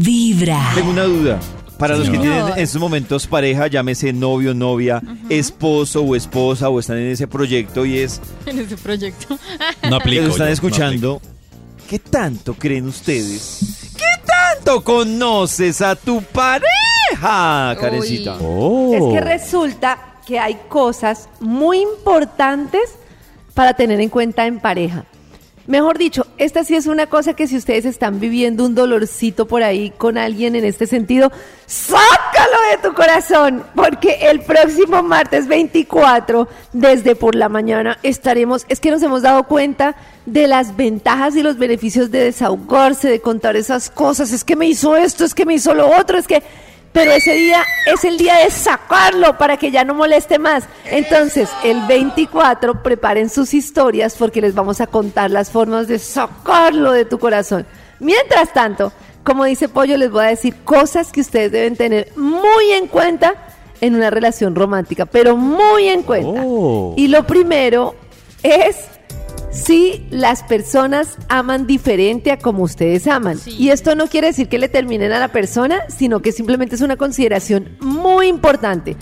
Vibra. Tengo una duda. Para los que tienen en estos momentos pareja, llámese novio, novia, esposo o esposa, o están en ese proyecto y es En ese proyecto. No que aplico. lo están yo, no escuchando, ¿qué tanto creen ustedes? ¿Qué tanto conoces a tu pareja, Karencita? Es Oh. que resulta que hay cosas muy importantes para tener en cuenta en pareja. Mejor dicho, esta sí es una cosa que si ustedes están viviendo un dolorcito por ahí con alguien en este sentido, sácalo de tu corazón, porque el próximo martes 24, desde por la mañana, estaremos, es que nos hemos dado cuenta de las ventajas y los beneficios de desahogarse, de contar esas cosas, es que me hizo esto, es que me hizo lo otro, es que pero ese día es el día de sacarlo para que ya no moleste más. Entonces, el 24 preparen sus historias porque les vamos a contar las formas de sacarlo de tu corazón. Mientras tanto, como dice Pollo, les voy a decir cosas que ustedes deben tener muy en cuenta en una relación romántica, pero muy en cuenta. Oh. Y lo primero es las personas aman diferente a como ustedes aman. Sí. Y esto no quiere decir que le terminen a la persona, sino que simplemente es una consideración muy importante.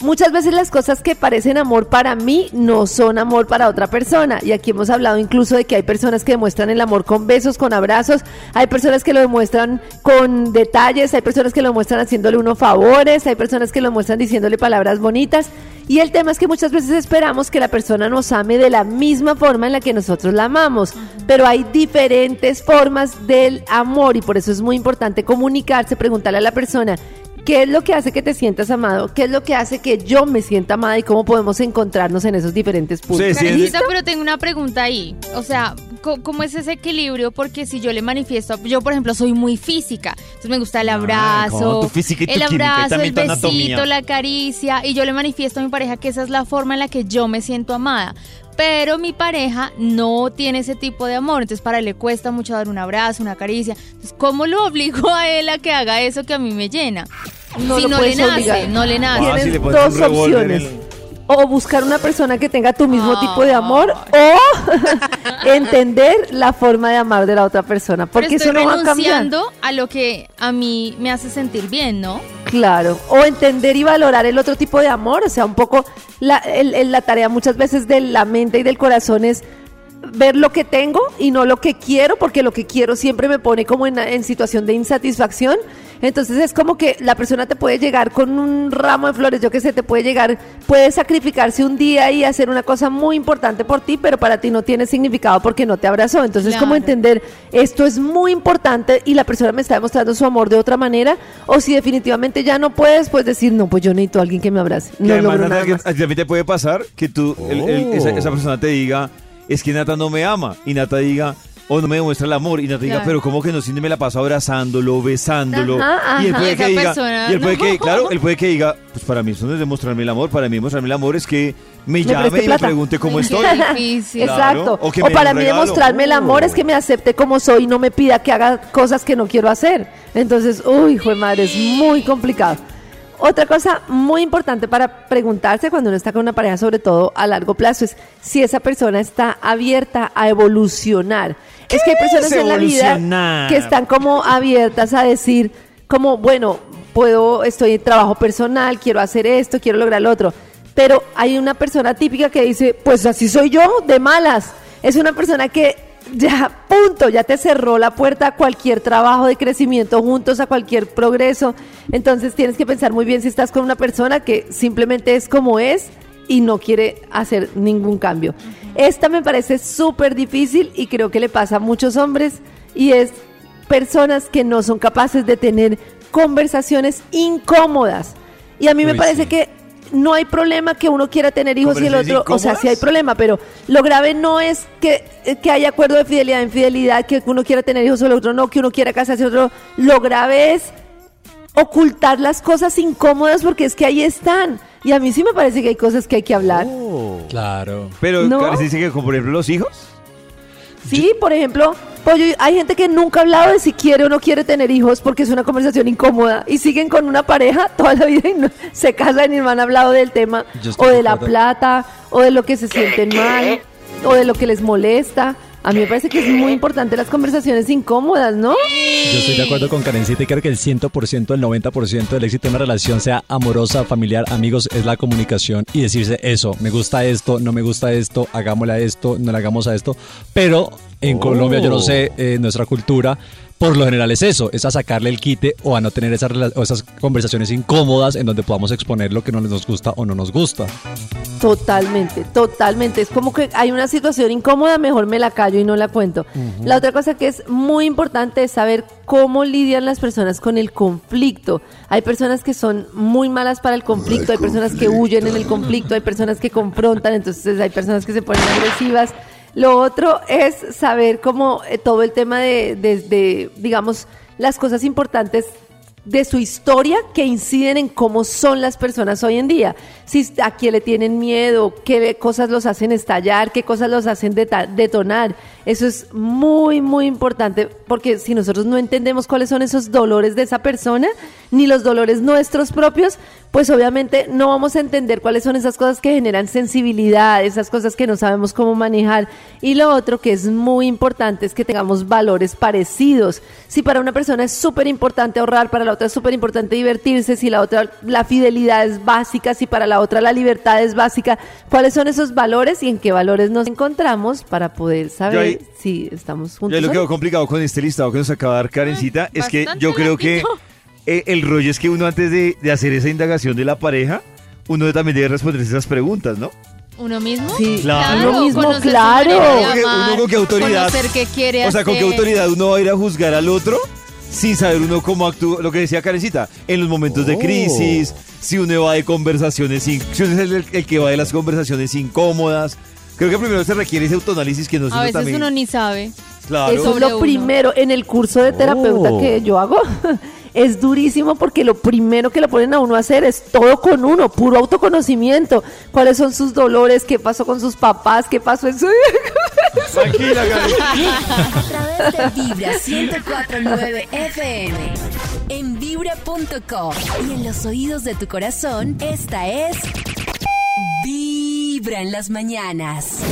Muchas veces las cosas que parecen amor para mí no son amor para otra persona. Y aquí hemos hablado incluso de que hay personas que demuestran el amor con besos, con abrazos, hay personas que lo demuestran con detalles, hay personas que lo demuestran haciéndole unos favores, hay personas que lo demuestran diciéndole palabras bonitas. Y el tema es que muchas veces esperamos que la persona nos ame de la misma forma en la que nosotros la amamos. Pero hay diferentes formas del amor y por eso es muy importante comunicarse, preguntarle a la persona. ¿Qué es lo que hace que te sientas amado? ¿Qué es lo que hace que yo me sienta amada? ¿Y cómo podemos encontrarnos en esos diferentes puntos? Sí, pero tengo una pregunta ahí. O sea, ¿cómo es ese equilibrio? Porque si yo le manifiesto, yo por ejemplo soy muy física, entonces me gusta el Ah, abrazo, tu física y tu el química, y abrazo, el besito, anatomía. la caricia, y yo le manifiesto a mi pareja que esa es la forma en la que yo me siento amada. Pero mi pareja no tiene ese tipo de amor, entonces para él le cuesta mucho dar un abrazo, una caricia. Entonces, ¿cómo lo obligo a él a que haga eso que a mí me llena? No si lo no le nace, obligar. no le nace. Ah, Tienes si le pones dos opciones. O buscar una persona que tenga tu mismo tipo de amor o entender la forma de amar de la otra persona. Pero Porque estoy eso no va a cambiar. a lo que a mí me hace sentir bien, ¿no? Claro, o entender y valorar el otro tipo de amor, o sea, un poco la, el- el- la tarea muchas veces de la mente y del corazón es ver lo que tengo y no lo que quiero, porque lo que quiero siempre me pone como en, en situación de insatisfacción. Entonces es como que la persona te puede llegar con un ramo de flores, yo que sé, te puede llegar, puede sacrificarse un día y hacer una cosa muy importante por ti, pero para ti no tiene significado porque no te abrazó. Entonces como Claro. entender esto es muy importante y la persona me está demostrando su amor de otra manera, o si definitivamente ya no puedes, pues decir, no, pues yo necesito a alguien que me abrace. No además, nada que a también te puede pasar que tú, el- el- esa, Oh. esa persona te diga, es que Nata no me ama, y Nata diga, o no me demuestra el amor, y Nata diga, Claro. pero ¿cómo que no? Si me la paso abrazándolo, besándolo, Ajá, y él puede esa que diga, persona, y él puede no. que, claro, él puede que diga, pues para mí eso no es demostrarme el amor, para mí demostrarme el amor es que me, Me llame preste y me plata. pregunte cómo estoy. difícil. Claro, Exacto. o O, que me dé para un mí regalo. demostrarme el amor es que me acepte como soy y no me pida que haga cosas que no quiero hacer. Entonces, uy, hijo de madre, es muy complicado. Otra cosa muy importante para preguntarse cuando uno está con una pareja, sobre todo a largo plazo, es si esa persona está abierta a evolucionar. Es que hay personas en la vida que están como abiertas a decir, como, bueno, puedo, estoy en trabajo personal, quiero hacer esto, quiero lograr lo otro. Pero hay una persona típica que dice, pues así soy yo, de malas. Es una persona que ya, punto, ya te cerró la puerta a cualquier trabajo de crecimiento juntos, a cualquier progreso. Entonces tienes que pensar muy bien si estás con una persona que simplemente es como es y no quiere hacer ningún cambio. Esta me parece súper difícil y creo que le pasa a muchos hombres y es personas que no son capaces de tener conversaciones incómodas. Y a mí me parece sí. que no hay problema que uno quiera tener hijos y el ¿Conversaciones otro, o sea, sí hay problema, pero lo grave no es que, eh, que haya acuerdo de fidelidad, infidelidad, que uno quiera tener hijos o el otro no, que uno quiera casarse otro. Lo grave es ocultar las cosas incómodas porque es que ahí están. Y a mí sí me parece que hay cosas que hay que hablar. Claro. Pero No. Que, como por ejemplo, los hijos. Sí, por ejemplo, pollo, hay gente que nunca ha hablado de si quiere o no quiere tener hijos porque es una conversación incómoda y siguen con una pareja toda la vida y no- se casan y no han hablado del tema o de la plata o de lo que se sienten mal o de lo que les molesta. A mí me parece que es muy importante las conversaciones incómodas, ¿no? Yo estoy de acuerdo con Karencita y creo que el 100%, el 90% del éxito de una relación, sea amorosa, familiar, amigos, es la comunicación y decirse eso, me gusta esto, no me gusta esto, hagámosle a esto, no le hagamos a esto. Pero en Oh. Colombia, yo no sé, eh, en nuestra cultura, por lo general es eso, es a sacarle el quite o a no tener esas, esas conversaciones incómodas en donde podamos exponer lo que no nos gusta o no nos gusta. Totalmente, totalmente. Es como que hay una situación incómoda, mejor me la callo y no la cuento. La otra cosa que es muy importante es saber cómo lidian las personas con el conflicto. Hay personas que son muy malas para el conflicto, hay personas que huyen en el conflicto, hay personas que confrontan, entonces hay personas que se ponen agresivas. Lo otro es saber cómo eh, todo el tema de, de- de, digamos, las cosas importantes de su historia que inciden en cómo son las personas hoy en día. Si a quién le tienen miedo, qué cosas los hacen estallar, qué cosas los hacen detonar. Eso es muy, muy importante porque si nosotros no entendemos cuáles son esos dolores de esa persona, ni los dolores nuestros propios, pues obviamente no vamos a entender cuáles son esas cosas que generan sensibilidad, esas cosas que no sabemos cómo manejar. Y lo otro que es muy importante es que tengamos valores parecidos. Si para una persona es súper importante ahorrar, para la otra es súper importante divertirse, si la otra la fidelidad es básica, si para la otra la libertad es básica, ¿cuáles son esos valores y en qué valores nos encontramos para poder saber ahí- si estamos juntos? lo que complicado con este listado que nos acaba de dar Karencita es que yo creo que. Eh, el rollo es que uno antes de, de hacer esa indagación de la pareja, uno también debe responderse esas preguntas, ¿no? ¿Uno mismo? Sí, Claro. uno mismo, claro. Uno con qué- amar, uno con qué autoridad. Conocer qué quiere O sea, ¿con qué autoridad uno va a ir a juzgar al otro sin saber uno cómo actúa? Lo que decía Karencita, en los momentos de Oh. crisis, si uno va de conversaciones, si uno es el, el que va de las conversaciones incómodas. Creo que primero se requiere ese autoanálisis que no A veces también. uno ni sabe. Claro. Eso es lo uno. primero. En el curso de terapeuta Oh. que yo hago, es durísimo porque lo primero que le ponen a uno a hacer es todo con uno, puro autoconocimiento. ¿Cuáles son sus dolores? ¿Qué pasó con sus papás? ¿Qué pasó en su... Tranquila, Karen. A través de Vibra 104.9 FM. En vibra.com. Y en los oídos de tu corazón, esta es... Vibra en las mañanas.